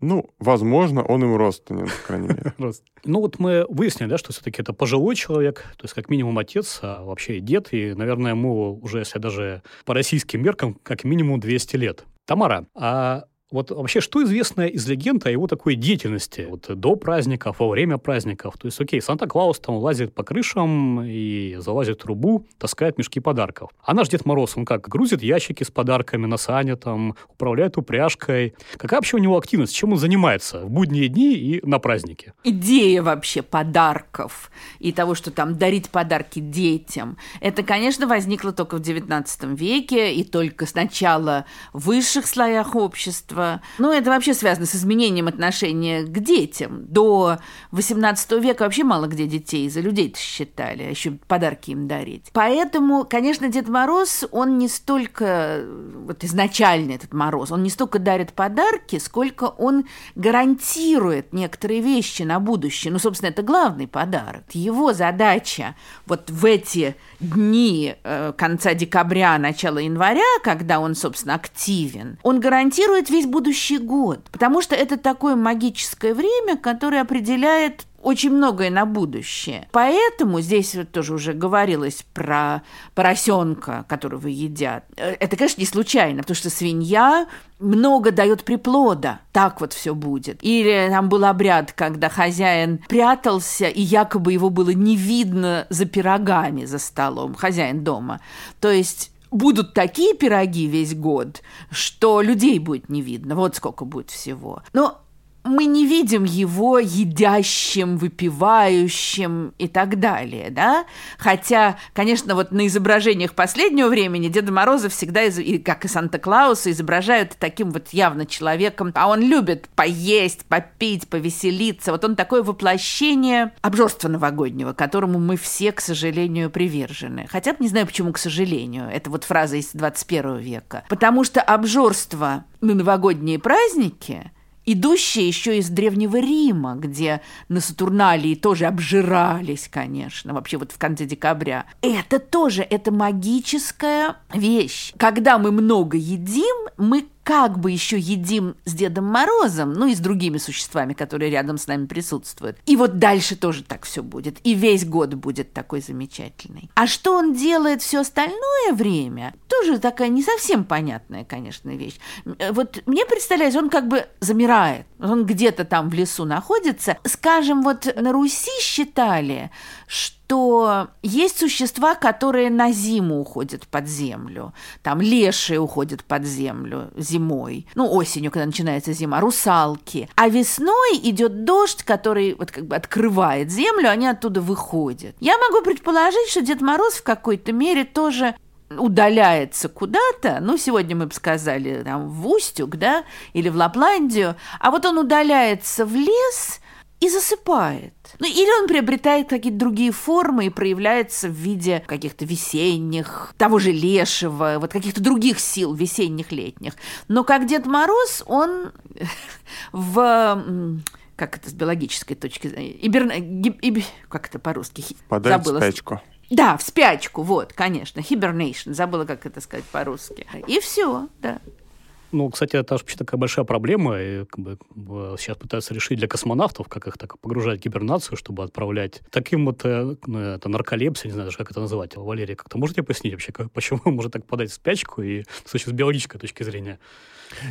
Ну, возможно, он им родственен, по крайней мере. Ну, вот мы выяснили, да, что все-таки это пожилой человек, то есть как минимум отец, а вообще и дед, и, наверное, ему уже, если даже по российским меркам, как минимум 200 лет. Тамара, а вот вообще, что известно из легенд о его такой деятельности? Вот до праздников, во время праздников. То есть, окей, Санта-Клаус там лазит по крышам и залазит в трубу, таскает мешки подарков. А наш Дед Мороз, он как, грузит ящики с подарками на сане, там, управляет упряжкой. Какая вообще у него активность? Чем он занимается в будние дни и на праздники? Идея вообще подарков и того, что там дарить подарки детям, это, конечно, возникло только в XIX веке и только сначала в высших слоях общества, обжорство. Ну, это вообще связано с изменением отношения к детям. До 18 века вообще мало где детей за людей считали, а еще подарки им дарить. Поэтому, конечно, Дед Мороз, он не столько, вот изначально этот Мороз, он не столько дарит подарки, сколько он гарантирует некоторые вещи на будущее. Ну, собственно, это главный подарок. Его задача вот в эти дни э, конца декабря, начала января, когда он, собственно, активен, он гарантирует весь будущий год. Потому что это такое магическое время, которое определяет очень многое на будущее. Поэтому здесь вот тоже уже говорилось про поросенка, которого едят. Э, это, конечно, не случайно, потому что свинья много дает приплода. Так вот все будет. Или там был обряд, когда хозяин прятался, и якобы его было не видно за пирогами за столом, хозяин дома. То есть будут такие пироги весь год, что людей будет не видно. Вот сколько будет всего. Но мы не видим его едящим, выпивающим и так далее, да? Хотя, конечно, вот на изображениях последнего времени Деда Мороза всегда, как и Санта-Клауса, изображают таким вот явно человеком, а он любит поесть, попить, повеселиться. Вот он такое воплощение обжорства новогоднего, которому мы все, к сожалению, привержены. Хотя не знаю, почему, к сожалению. Это вот фраза из 21 века. Потому что обжорство на новогодние праздники – идущая еще из Древнего Рима, где на Сатурналии тоже обжирались, конечно, вообще вот в конце декабря. Это тоже, это магическая вещь. Когда мы много едим, мы как бы еще едим с Дедом Морозом, ну и с другими существами, которые рядом с нами присутствуют. И вот дальше тоже так все будет. И весь год будет такой замечательный. А что он делает все остальное время, тоже такая не совсем понятная, конечно, вещь. Вот мне представляется, он как бы замирает. Он где-то там в лесу находится. Скажем, вот на Руси считали, что есть существа, которые на зиму уходят под землю. Там лешие уходят под землю зимой. Ну, осенью, когда начинается зима. Русалки. А весной идет дождь, который вот как бы открывает землю, они оттуда выходят. Я могу предположить, что Дед Мороз в какой-то мере тоже удаляется куда-то, ну, сегодня мы бы сказали, там, в Устюг, да, или в Лапландию, а вот он удаляется в лес – и засыпает. Ну, или он приобретает какие-то другие формы и проявляется в виде каких-то весенних, того же лешего, вот каких-то других сил весенних, летних. Но как Дед Мороз, он в как это с биологической точки зрения, иберна, гиб, иб, как это по-русски? Падает забыла. спячку. Да, в спячку, вот, конечно, hibernation, забыла, как это сказать по-русски. И все, да. Ну, кстати, это вообще такая большая проблема, и как бы, сейчас пытаются решить для космонавтов, как их так погружать в гибернацию, чтобы отправлять таким вот, э, ну, это нарколепсия, не знаю даже, как это называть. Валерий, как-то можете пояснить вообще, как, почему может так подать в спячку, и с биологической точки зрения?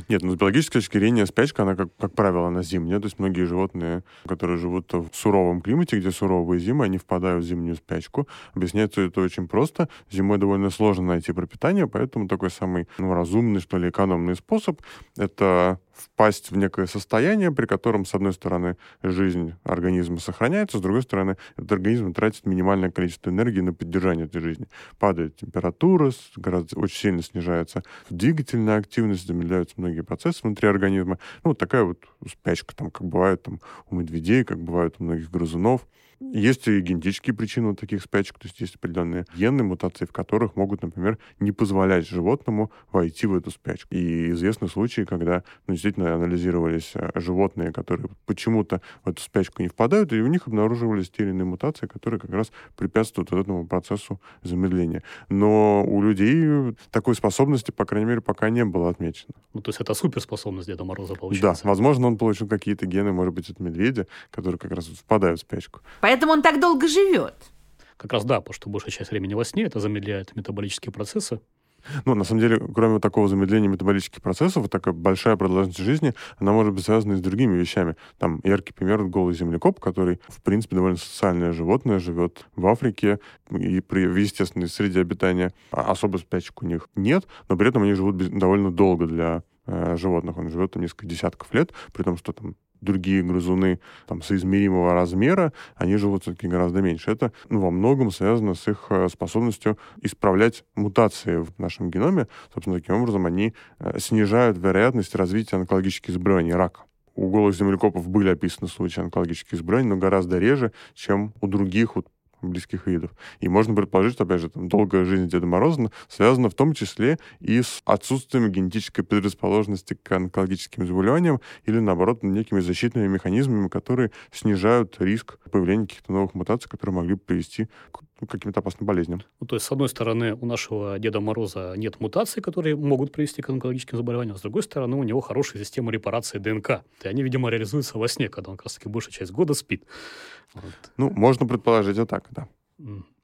Нет, ну с биологической точки зрения спячка, она, как, как правило, на зимняя. То есть многие животные, которые живут в суровом климате, где суровые зимы, они впадают в зимнюю спячку. Объясняется это очень просто. Зимой довольно сложно найти пропитание, поэтому такой самый ну, разумный, что ли, экономный способ — это впасть в некое состояние, при котором, с одной стороны, жизнь организма сохраняется, с другой стороны, этот организм тратит минимальное количество энергии на поддержание этой жизни. Падает температура, гораздо, очень сильно снижается двигательная активность, замедляются многие процессы внутри организма. Ну, вот такая вот спячка, там, как бывает там, у медведей, как бывает у многих грызунов. Есть и генетические причины таких спячек, то есть есть определенные генные мутации, в которых могут, например, не позволять животному войти в эту спячку. И известны случаи, когда ну, действительно анализировались э, животные, которые почему-то в эту спячку не впадают, и у них обнаруживались те или иные мутации, которые как раз препятствуют вот этому процессу замедления. Но у людей такой способности, по крайней мере, пока не было отмечено. Ну, то есть это суперспособность Деда Мороза получается? Да, возможно, он получил какие-то гены, может быть, от медведя, которые как раз впадают в спячку. Поэтому он так долго живет. Как раз да, потому что большая часть времени во сне это замедляет метаболические процессы. Ну, на самом деле, кроме такого замедления метаболических процессов, вот такая большая продолжительность жизни, она может быть связана и с другими вещами. Там яркий пример — голый землекоп, который, в принципе, довольно социальное животное, живет в Африке и при, в естественной среде обитания. А особо спячек у них нет, но при этом они живут довольно долго для э, животных. Он живет там несколько десятков лет, при том, что там другие грызуны там, соизмеримого размера, они живут все-таки гораздо меньше. Это ну, во многом связано с их э, способностью исправлять мутации в нашем геноме. Собственно, таким образом они э, снижают вероятность развития онкологических заболеваний рака. У голых землекопов были описаны случаи онкологических заболеваний, но гораздо реже, чем у других вот близких видов. И можно предположить, что, опять же, там, долгая жизнь Деда Мороза связана в том числе и с отсутствием генетической предрасположенности к онкологическим заболеваниям или, наоборот, некими защитными механизмами, которые снижают риск появления каких-то новых мутаций, которые могли бы привести к ну, каким-то опасным болезням. Ну, то есть, с одной стороны, у нашего Деда Мороза нет мутаций, которые могут привести к онкологическим заболеваниям, а с другой стороны, у него хорошая система репарации ДНК. И они, видимо, реализуются во сне, когда он как раз-таки большую часть года спит. Вот. Ну, можно предположить и так, да.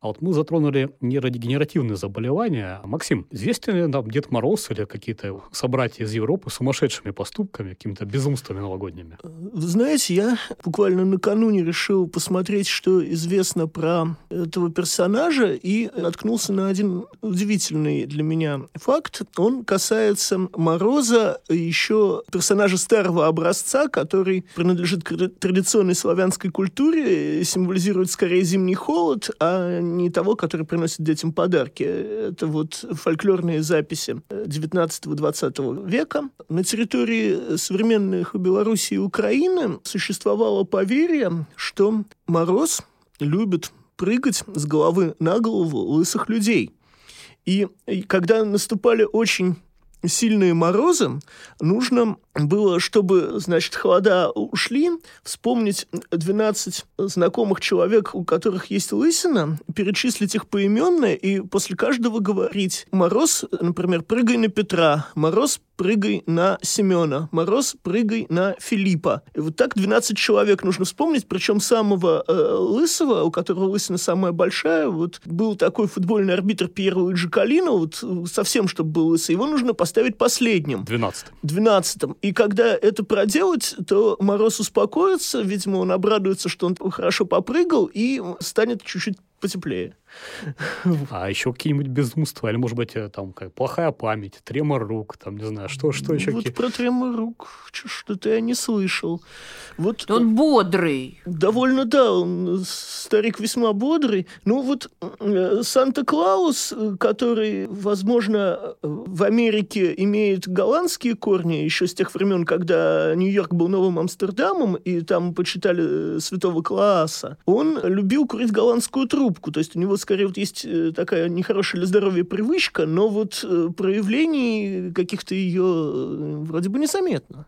А вот мы затронули нейродегенеративные заболевания. Максим, известен ли нам Дед Мороз или какие-то собратья из Европы сумасшедшими поступками, какими-то безумствами новогодними? Вы знаете, я буквально накануне решил посмотреть, что известно про этого персонажа, и наткнулся на один удивительный для меня факт. Он касается Мороза, еще персонажа старого образца, который принадлежит к традиционной славянской культуре, символизирует скорее зимний холод, а не того, который приносит детям подарки. Это вот фольклорные записи 19-20 века. На территории современных Белоруссии и Украины существовало поверье, что Мороз любит прыгать с головы на голову лысых людей. И когда наступали очень сильные морозы, нужно было, чтобы, значит, холода ушли, вспомнить 12 знакомых человек, у которых есть лысина, перечислить их поименно и после каждого говорить «Мороз, например, прыгай на Петра», «Мороз, прыгай на Семена, Мороз, прыгай на Филиппа». И вот так 12 человек нужно вспомнить, причем самого э, лысого, у которого лысина самая большая, вот был такой футбольный арбитр Пьер Луиджи Калина, вот совсем, чтобы был лысый, его нужно поставить последним. 12 12 И когда это проделать, то Мороз успокоится, видимо, он обрадуется, что он хорошо попрыгал и станет чуть-чуть потеплее. А еще какие-нибудь безумства, или, может быть, э, там, как плохая память, тремор рук, там, не знаю, что, что еще? Вот какие... про тремор рук что-то я не слышал. Вот он бодрый. Довольно, да, он старик весьма бодрый. Ну вот э, Санта-Клаус, который, возможно, в Америке имеет голландские корни еще с тех времен, когда Нью-Йорк был новым Амстердамом, и там почитали э, святого Клааса, он любил курить голландскую трубку. То есть у него скорее вот есть э, такая нехорошая для здоровья привычка, но вот э, проявлений каких-то ее э, вроде бы незаметно.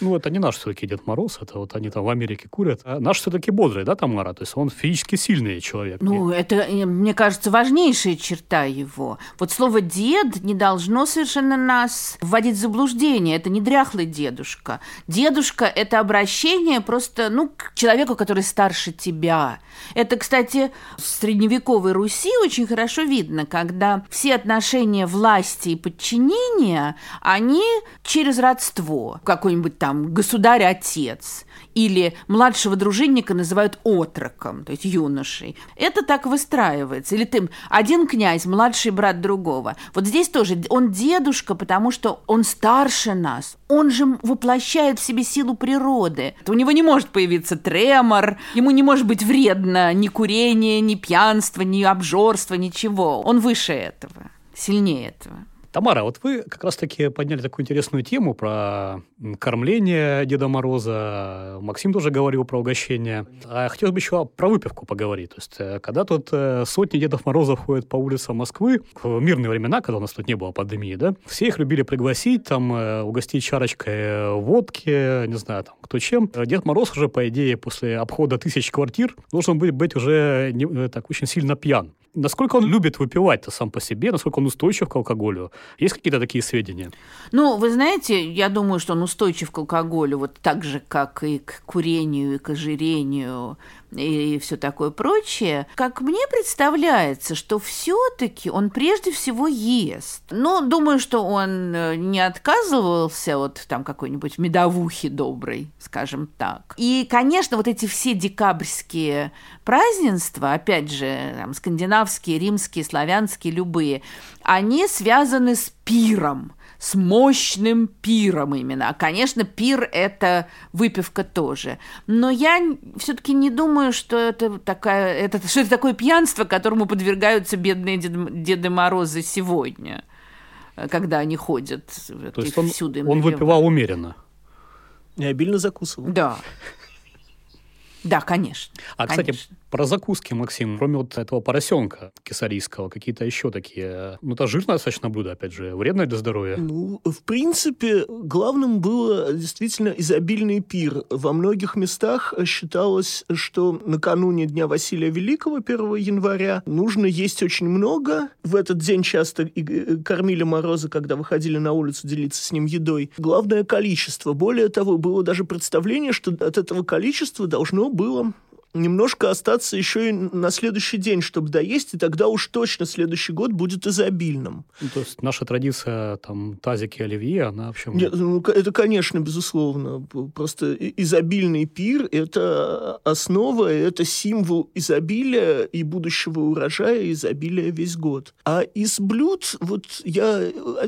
Ну, это не наш все-таки Дед Мороз, это вот они там в Америке курят. А наш все-таки бодрый, да, Тамара? То есть он физически сильный человек. Ну, это, мне кажется, важнейшая черта его. Вот слово «дед» не должно совершенно нас вводить в заблуждение. Это не дряхлый дедушка. Дедушка – это обращение просто, ну, к человеку, который старше тебя. Это, кстати, в средневековой Руси очень хорошо видно, когда все отношения власти и подчинения, они через родство. Какой-нибудь там там государь-отец или младшего дружинника называют отроком, то есть юношей. Это так выстраивается. Или ты один князь, младший брат другого. Вот здесь тоже он дедушка, потому что он старше нас. Он же воплощает в себе силу природы. У него не может появиться тремор, ему не может быть вредно ни курение, ни пьянство, ни обжорство, ничего. Он выше этого, сильнее этого. Тамара, вот вы как раз-таки подняли такую интересную тему про кормление Деда Мороза. Максим тоже говорил про угощение. А хотелось бы еще про выпивку поговорить. То есть, э, когда тут э, сотни Дедов Морозов ходят по улицам Москвы, в мирные времена, когда у нас тут не было пандемии, да, все их любили пригласить, там, э, угостить чарочкой водки, не знаю, там, кто чем. Дед Мороз уже, по идее, после обхода тысяч квартир должен быть, быть уже не, так очень сильно пьян. Насколько он любит выпивать-то сам по себе, насколько он устойчив к алкоголю? Есть какие-то такие сведения? Ну, вы знаете, я думаю, что он устойчив к алкоголю, вот так же, как и к курению, и к ожирению, и все такое прочее, как мне представляется, что все-таки он прежде всего ест. Но думаю, что он э, не отказывался от там какой-нибудь медовухи доброй, скажем так. И, конечно, вот эти все декабрьские празднества, опять же, там, скандинавские, римские, славянские, любые, они связаны с пиром с мощным пиром именно. А, конечно, пир – это выпивка тоже. Но я все-таки не думаю, что это, такая, это, что это такое пьянство, которому подвергаются бедные Дед, Деды Морозы сегодня, когда они ходят. То есть он, всюду он выпивал умеренно? Не обильно закусывал. Да. Да, конечно. А, конечно. кстати, про закуски, Максим, кроме вот этого поросенка кесарийского, какие-то еще такие... Ну, это жирное достаточно блюдо, опять же, вредное для здоровья. Ну, в принципе, главным было действительно изобильный пир. Во многих местах считалось, что накануне Дня Василия Великого, 1 января, нужно есть очень много. В этот день часто и э, кормили Мороза, когда выходили на улицу делиться с ним едой. Главное количество. Более того, было даже представление, что от этого количества должно было немножко остаться еще и на следующий день, чтобы доесть, и тогда уж точно следующий год будет изобильным. Ну, то есть наша традиция, там, тазики оливье, она вообще... Нет, ну, это, конечно, безусловно. Просто изобильный пир – это основа, это символ изобилия и будущего урожая, изобилия весь год. А из блюд, вот я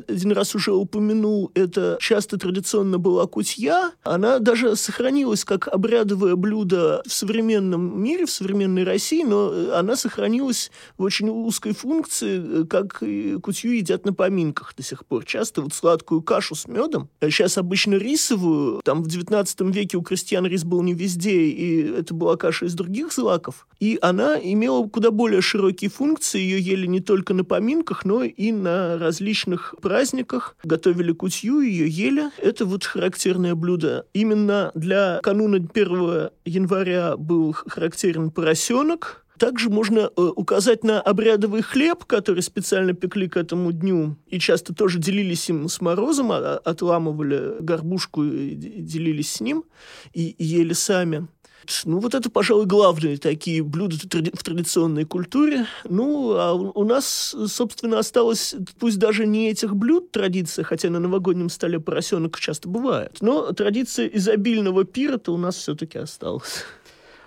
один раз уже упомянул, это часто традиционно была кутья, она даже сохранилась как обрядовое блюдо в современном современном мире, в современной России, но э, она сохранилась в очень узкой функции, э, как и кутью едят на поминках до сих пор. Часто вот сладкую кашу с медом, сейчас обычно рисовую, там в 19 веке у крестьян рис был не везде, и это была каша из других злаков, и она имела куда более широкие функции, ее ели не только на поминках, но и на различных праздниках, готовили кутью, ее ели. Это вот характерное блюдо. Именно для кануна 1 января был характерен поросенок. Также можно э, указать на обрядовый хлеб, который специально пекли к этому дню, и часто тоже делились им с морозом, а, отламывали горбушку и делились с ним, и, и ели сами. Ну, вот это, пожалуй, главные такие блюда в традиционной культуре. Ну, а у нас, собственно, осталось, пусть даже не этих блюд традиция, хотя на новогоднем столе поросенок часто бывает, но традиция изобильного пира-то у нас все-таки осталась.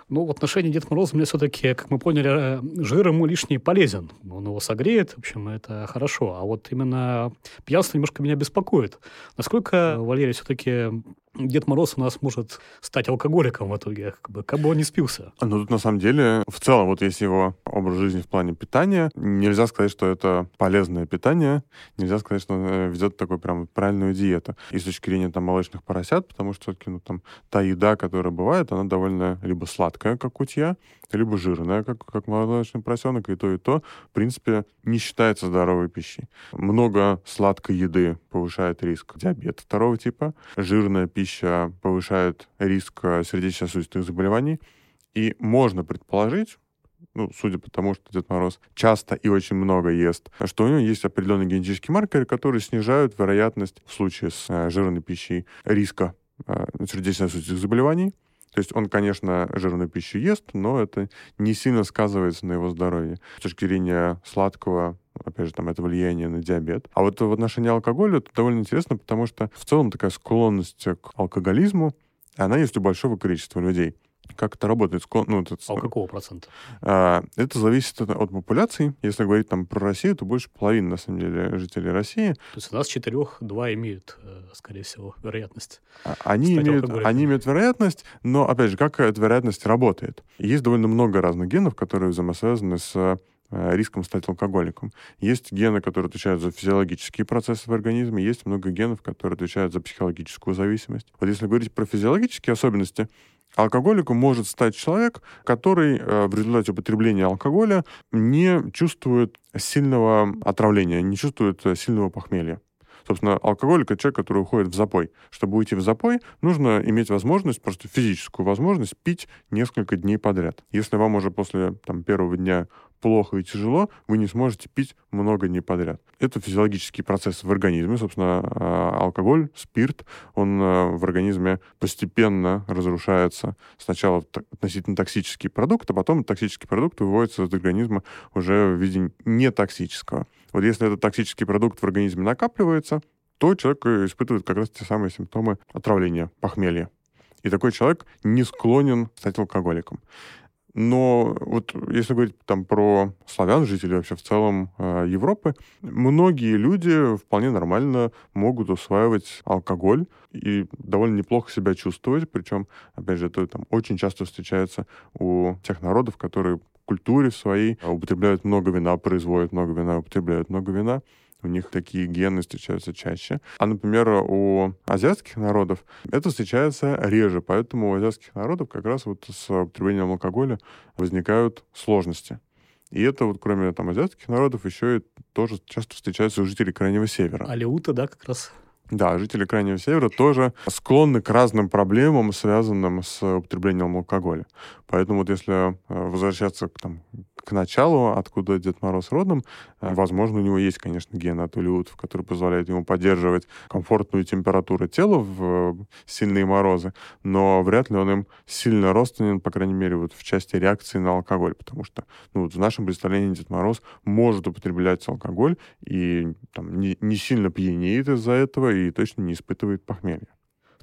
Ну, в отношении Деда Мороза мне все-таки, как мы поняли, э, жир ему лишний полезен. Он его согреет, в общем, это хорошо. А вот именно пьянство немножко меня беспокоит. Насколько, Валерий, все-таки Дед Мороз у нас может стать алкоголиком в итоге, как бы, как бы он не спился. Ну, тут на самом деле, в целом, вот если его образ жизни в плане питания, нельзя сказать, что это полезное питание, нельзя сказать, что он э, ведет такую прям правильную диету. И с точки зрения там молочных поросят, потому что все-таки, ну, там, та еда, которая бывает, она довольно либо сладкая, как кутья, либо жирная, как, как молочный поросенок, и то, и то, в принципе, не считается здоровой пищей. Много сладкой еды повышает риск диабета второго типа, жирная пища пища повышает риск э, сердечно-сосудистых заболеваний. И можно предположить, ну, судя по тому, что Дед Мороз часто и очень много ест, что у него есть определенные генетические маркеры, которые снижают вероятность в случае с э, жирной пищей риска э, сердечно-сосудистых заболеваний. То есть он, конечно, жирную пищу ест, но это не сильно сказывается на его здоровье. С точки зрения сладкого опять же, там, это влияние на диабет. А вот в отношении алкоголя это довольно интересно, потому что в целом такая склонность к алкоголизму, она есть у большого количества людей. Как это работает? Ну, это, а у какого процента? А, это зависит от, от популяции. Если говорить там про Россию, то больше половины, на самом деле, жителей России. То есть у нас четырех два имеют, э, скорее всего, вероятность. А, они имеют, они имеют вероятность, но, опять же, как эта вероятность работает? Есть довольно много разных генов, которые взаимосвязаны с риском стать алкоголиком. Есть гены, которые отвечают за физиологические процессы в организме, есть много генов, которые отвечают за психологическую зависимость. Вот если говорить про физиологические особенности, Алкоголиком может стать человек, который э, в результате употребления алкоголя не чувствует сильного отравления, не чувствует э, сильного похмелья. Собственно, алкоголик — это человек, который уходит в запой. Чтобы уйти в запой, нужно иметь возможность, просто физическую возможность, пить несколько дней подряд. Если вам уже после там, первого дня плохо и тяжело, вы не сможете пить много дней подряд. Это физиологический процесс в организме. Собственно, а, алкоголь, спирт, он а, в организме постепенно разрушается. Сначала относительно токсический продукт, а потом токсический продукт выводится из организма уже в виде нетоксического. Вот если этот токсический продукт в организме накапливается, то человек испытывает как раз те самые симптомы отравления, похмелья. И такой человек не склонен стать алкоголиком. Но вот если говорить там про славян, жителей вообще в целом э, Европы, многие люди вполне нормально могут усваивать алкоголь и довольно неплохо себя чувствовать. Причем, опять же, это там очень часто встречается у тех народов, которые культуре своей употребляют много вина, производят много вина, употребляют много вина у них такие гены встречаются чаще. А, например, у азиатских народов это встречается реже, поэтому у азиатских народов как раз вот с употреблением алкоголя возникают сложности. И это вот кроме там азиатских народов еще и тоже часто встречается у жителей Крайнего Севера. Алеута, да, как раз да, жители Крайнего Севера тоже склонны к разным проблемам, связанным с употреблением алкоголя. Поэтому вот если э, возвращаться к, там, к началу, откуда Дед Мороз родом, возможно, у него есть, конечно, ген от улиутов, который позволяет ему поддерживать комфортную температуру тела в э, сильные морозы, но вряд ли он им сильно родственен, по крайней мере, вот в части реакции на алкоголь, потому что ну, вот в нашем представлении Дед Мороз может употреблять алкоголь и там, не, не сильно пьянеет из-за этого, и точно не испытывает похмелья.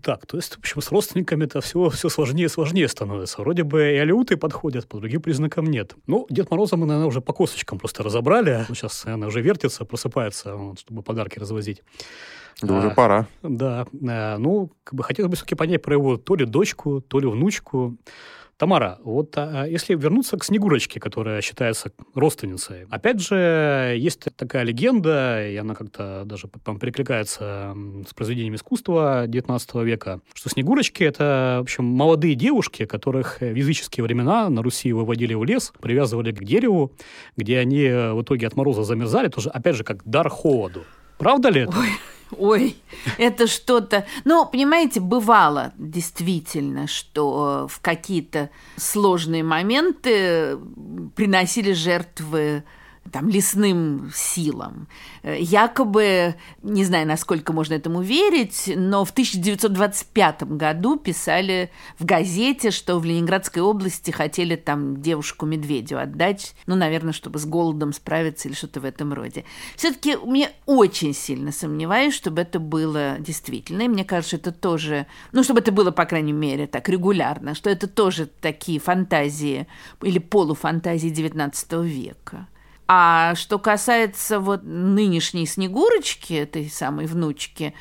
Так, то есть, в общем, с родственниками это все, все сложнее и сложнее становится. Вроде бы и алиуты подходят, по другим признакам нет. Ну, Дед Мороза мы, наверное, уже по косточкам просто разобрали. Ну, сейчас, наверное, уже вертится, просыпается, вот, чтобы подарки развозить. Да а, уже пора. Да. А, ну, как бы хотелось бы все-таки понять про его то ли дочку, то ли внучку. Тамара, вот а, если вернуться к Снегурочке, которая считается родственницей, опять же, есть такая легенда, и она как-то даже там перекликается с произведением искусства XIX века, что Снегурочки — это, в общем, молодые девушки, которых в языческие времена на Руси выводили в лес, привязывали к дереву, где они в итоге от мороза замерзали, тоже, опять же, как дар холоду. Правда ли это? Ой. Ой, это что-то... Ну, понимаете, бывало действительно, что в какие-то сложные моменты приносили жертвы там, лесным силам. Э, якобы, не знаю, насколько можно этому верить, но в 1925 году писали в газете, что в Ленинградской области хотели там девушку-медведю отдать, ну, наверное, чтобы с голодом справиться или что-то в этом роде. Все-таки мне очень сильно сомневаюсь, чтобы это было действительно. И мне кажется, это тоже, ну, чтобы это было, по крайней мере, так регулярно, что это тоже такие фантазии или полуфантазии XIX века. А что касается вот нынешней Снегурочки, этой самой внучки,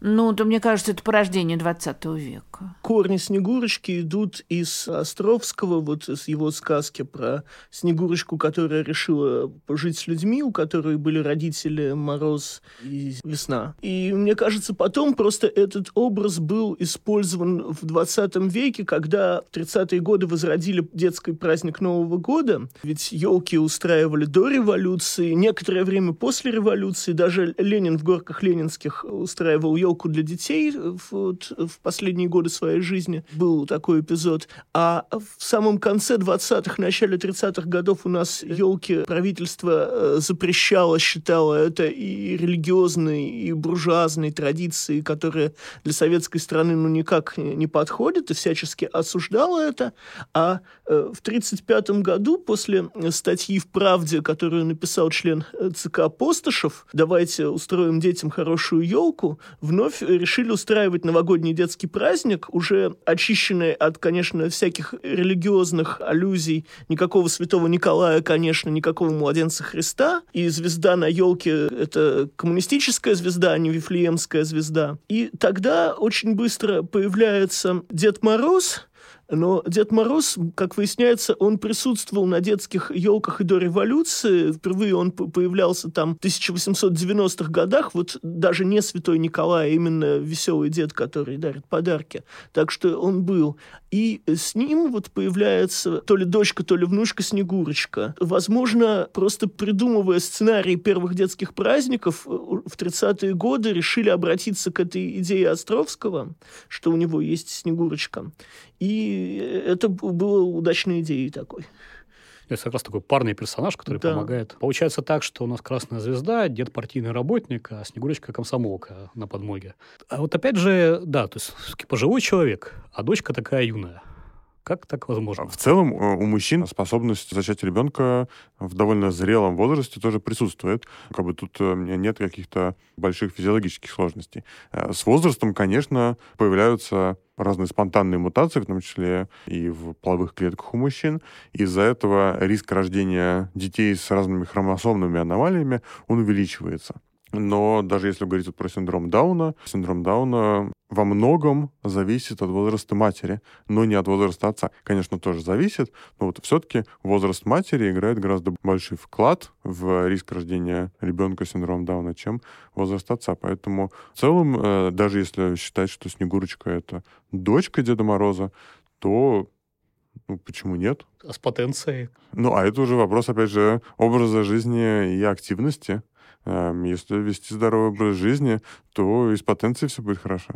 ну, то мне кажется, это порождение 20 века. Корни Снегурочки идут из Островского, вот из его сказки про Снегурочку, которая решила пожить с людьми, у которой были родители Мороз и Весна. И мне кажется, потом просто этот образ был использован в 20 веке, когда в 30-е годы возродили детский праздник Нового года. Ведь елки устраивали до революции, некоторое время после революции, даже Ленин в горках ленинских устраивал елки елку для детей вот, в последние годы своей жизни. Был такой эпизод. А в самом конце 20-х, начале 30-х годов у нас елки правительство э, запрещало, считало это и религиозной, и буржуазной традицией, которая для советской страны ну никак не подходит, и всячески осуждало это. А э, в 1935 году, после статьи в «Правде», которую написал член э, ЦК Постышев, «Давайте устроим детям хорошую елку», вновь вновь решили устраивать новогодний детский праздник, уже очищенный от, конечно, всяких религиозных аллюзий, никакого святого Николая, конечно, никакого младенца Христа, и звезда на елке — это коммунистическая звезда, а не вифлеемская звезда. И тогда очень быстро появляется Дед Мороз, но Дед Мороз, как выясняется, он присутствовал на детских елках и до революции. Впервые он появлялся там в 1890-х годах. Вот даже не Святой Николай, а именно веселый дед, который дарит подарки. Так что он был. И с ним вот появляется то ли дочка, то ли внучка Снегурочка. Возможно, просто придумывая сценарий первых детских праздников, э, в 30-е годы решили обратиться к этой идее Островского, что у него есть Снегурочка. И это было удачной идеей такой. Это как раз такой парный персонаж, который да. помогает. Получается так, что у нас красная звезда, дед партийный работник, а Снегурочка комсомолка на подмоге. А вот опять же, да, то есть пожилой человек, а дочка такая юная. Как так возможно? В целом э, у мужчин способность зачать ребенка в довольно зрелом возрасте тоже присутствует. Как бы тут э, нет каких-то больших физиологических сложностей. Э, с возрастом, конечно, появляются разные спонтанные мутации, в том числе и в половых клетках у мужчин. Из-за этого риск рождения детей с разными хромосомными аномалиями, он увеличивается. Но даже если говорить вот про синдром Дауна, синдром Дауна во многом зависит от возраста матери, но не от возраста отца. Конечно, тоже зависит, но вот все-таки возраст матери играет гораздо больший вклад в риск рождения ребенка с синдромом Дауна, чем возраст отца. Поэтому в целом, э, даже если считать, что Снегурочка — это дочка Деда Мороза, то ну, почему нет? А с потенцией? Ну, а это уже вопрос, опять же, образа жизни и активности. Эм, если вести здоровый образ жизни, то и с потенцией все будет хорошо.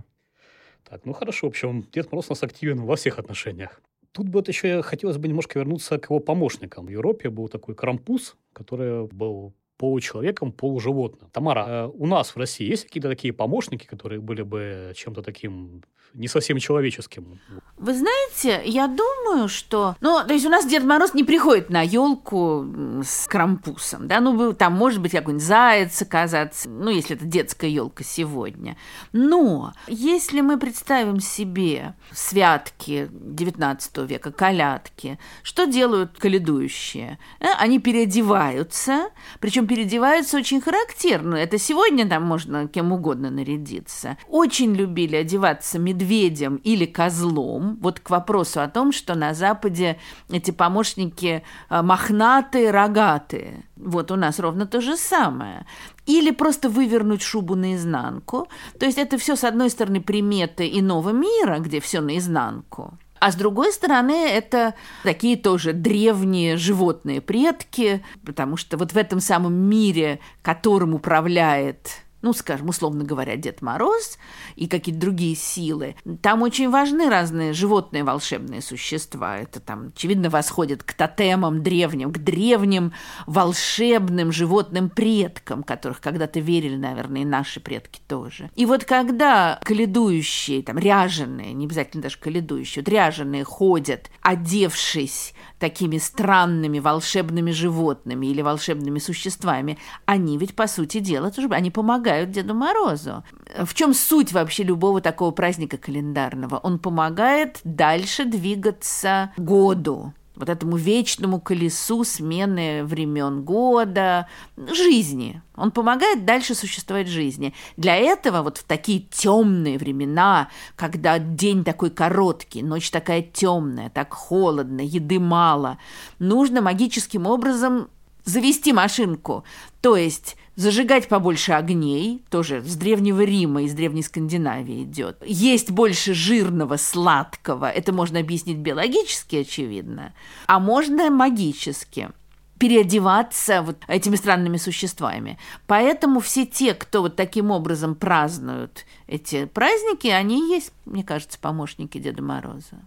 Так, ну хорошо, в общем, Дед Мороз у нас активен во всех отношениях. Тут бы вот еще хотелось бы немножко вернуться к его помощникам. В Европе был такой Крампус, который был получеловеком, полуживотным. Тамара, э, у нас в России есть какие-то такие помощники, которые были бы чем-то таким не совсем человеческим. Вы знаете, я думаю, что... Ну, то есть у нас Дед Мороз не приходит на елку с крампусом, да, ну, там может быть какой-нибудь заяц оказаться, ну, если это детская елка сегодня. Но если мы представим себе святки 19 века, колядки, что делают колядующие? Э, они переодеваются, причем переодеваются очень характерно. Это сегодня там можно кем угодно нарядиться. Очень любили одеваться медведем или козлом, вот к вопросу о том, что на Западе эти помощники э, мохнатые, рогатые. Вот у нас ровно то же самое. Или просто вывернуть шубу наизнанку. То есть это все, с одной стороны, приметы иного мира, где все наизнанку. А с другой стороны, это такие тоже древние животные предки, потому что вот в этом самом мире, которым управляет ну, скажем, условно говоря, Дед Мороз и какие-то другие силы, там очень важны разные животные волшебные существа. Это там, очевидно, восходит к тотемам древним, к древним волшебным животным предкам, которых когда-то верили, наверное, и наши предки тоже. И вот когда каледующие, там, ряженые, не обязательно даже каледующие, вот ряженые ходят, одевшись такими странными волшебными животными или волшебными существами, они ведь, по сути дела, тоже, они помогают Деду Морозу. В чем суть вообще любого такого праздника календарного? Он помогает дальше двигаться году вот этому вечному колесу смены времен года, жизни. Он помогает дальше существовать жизни. Для этого вот в такие темные времена, когда день такой короткий, ночь такая темная, так холодно, еды мало, нужно магическим образом завести машинку. То есть зажигать побольше огней, тоже с Древнего Рима, из Древней Скандинавии идет. Есть больше жирного, сладкого. Это можно объяснить биологически, очевидно. А можно магически переодеваться вот этими странными существами. Поэтому все те, кто вот таким образом празднуют эти праздники, они есть, мне кажется, помощники Деда Мороза.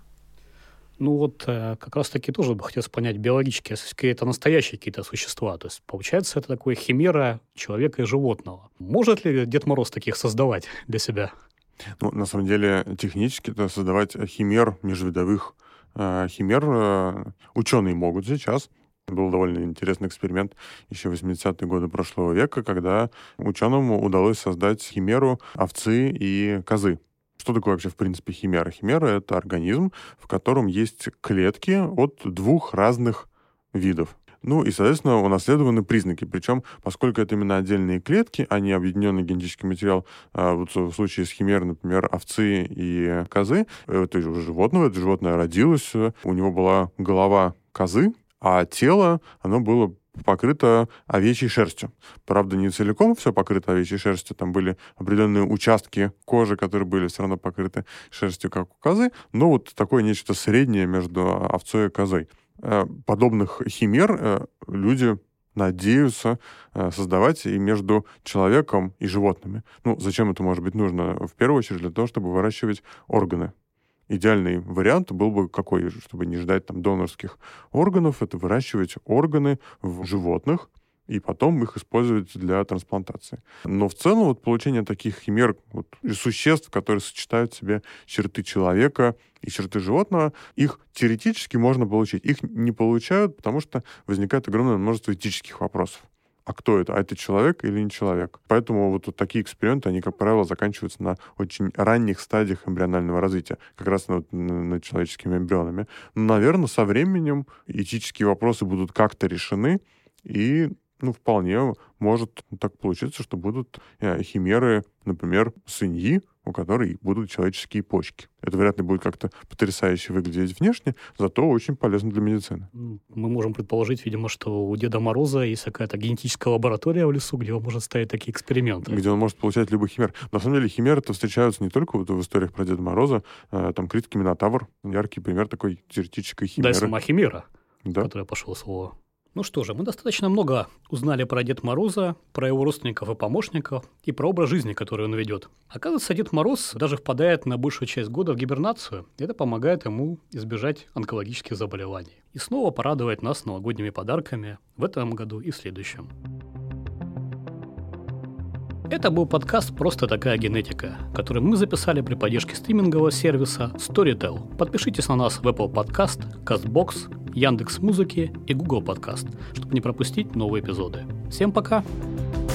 Ну вот э, как раз-таки тоже бы хотелось понять биологически, это настоящие какие-то существа. То есть получается это такое химера человека и животного. Может ли Дед Мороз таких создавать для себя? Ну, на самом деле, технически это создавать химер межвидовых э, химер э, ученые могут сейчас. Был довольно интересный эксперимент еще в 80-е годы прошлого века, когда ученым удалось создать химеру овцы и козы. Что такое вообще, в принципе, химера? Химера — это организм, в котором есть клетки от двух разных видов. Ну и, соответственно, унаследованы признаки. Причем, поскольку это именно отдельные клетки, а не объединенный генетический материал, а вот в случае с химерой, например, овцы и козы, это же животного, это животное родилось, у него была голова козы, а тело, оно было покрыто овечьей шерстью. Правда, не целиком все покрыто овечьей шерстью. Там были определенные участки кожи, которые были все равно покрыты шерстью, как у козы. Но вот такое нечто среднее между овцой и козой. Э, подобных химер э, люди надеются э, создавать и между человеком и животными. Ну, зачем это может быть нужно? В первую очередь для того, чтобы выращивать органы идеальный вариант был бы какой, чтобы не ждать там донорских органов, это выращивать органы в животных, и потом их использовать для трансплантации. Но в целом вот получение таких химер, вот, существ, которые сочетают в себе черты человека и черты животного, их теоретически можно получить. Их не получают, потому что возникает огромное множество этических вопросов. А кто это? А это человек или не человек? Поэтому вот, вот такие эксперименты, они, как правило, заканчиваются на очень ранних стадиях эмбрионального развития, как раз на, на, на человеческими эмбрионами. Но, наверное, со временем этические вопросы будут как-то решены, и ну, вполне может так получиться, что будут э, химеры, например, свиньи, у которой будут человеческие почки. Это вряд ли будет как-то потрясающе выглядеть внешне, зато очень полезно для медицины. Мы можем предположить, видимо, что у Деда Мороза есть какая-то генетическая лаборатория в лесу, где он может ставить такие эксперименты. Где он может получать любых химер. На самом деле химеры-то встречаются не только вот в историях про Деда Мороза. Э, там критики Минотавр, яркий пример такой теоретической химеры. Да, сама химера, да. которая пошла слово. Ну что же, мы достаточно много узнали про Дед Мороза, про его родственников и помощников и про образ жизни, который он ведет. Оказывается, Дед Мороз даже впадает на большую часть года в гибернацию, это помогает ему избежать онкологических заболеваний. И снова порадовать нас новогодними подарками в этом году и в следующем. Это был подкаст «Просто такая генетика», который мы записали при поддержке стримингового сервиса Storytel. Подпишитесь на нас в Apple Podcast, CastBox, Яндекс Музыки и Google Подкаст, чтобы не пропустить новые эпизоды. Всем пока! Пока!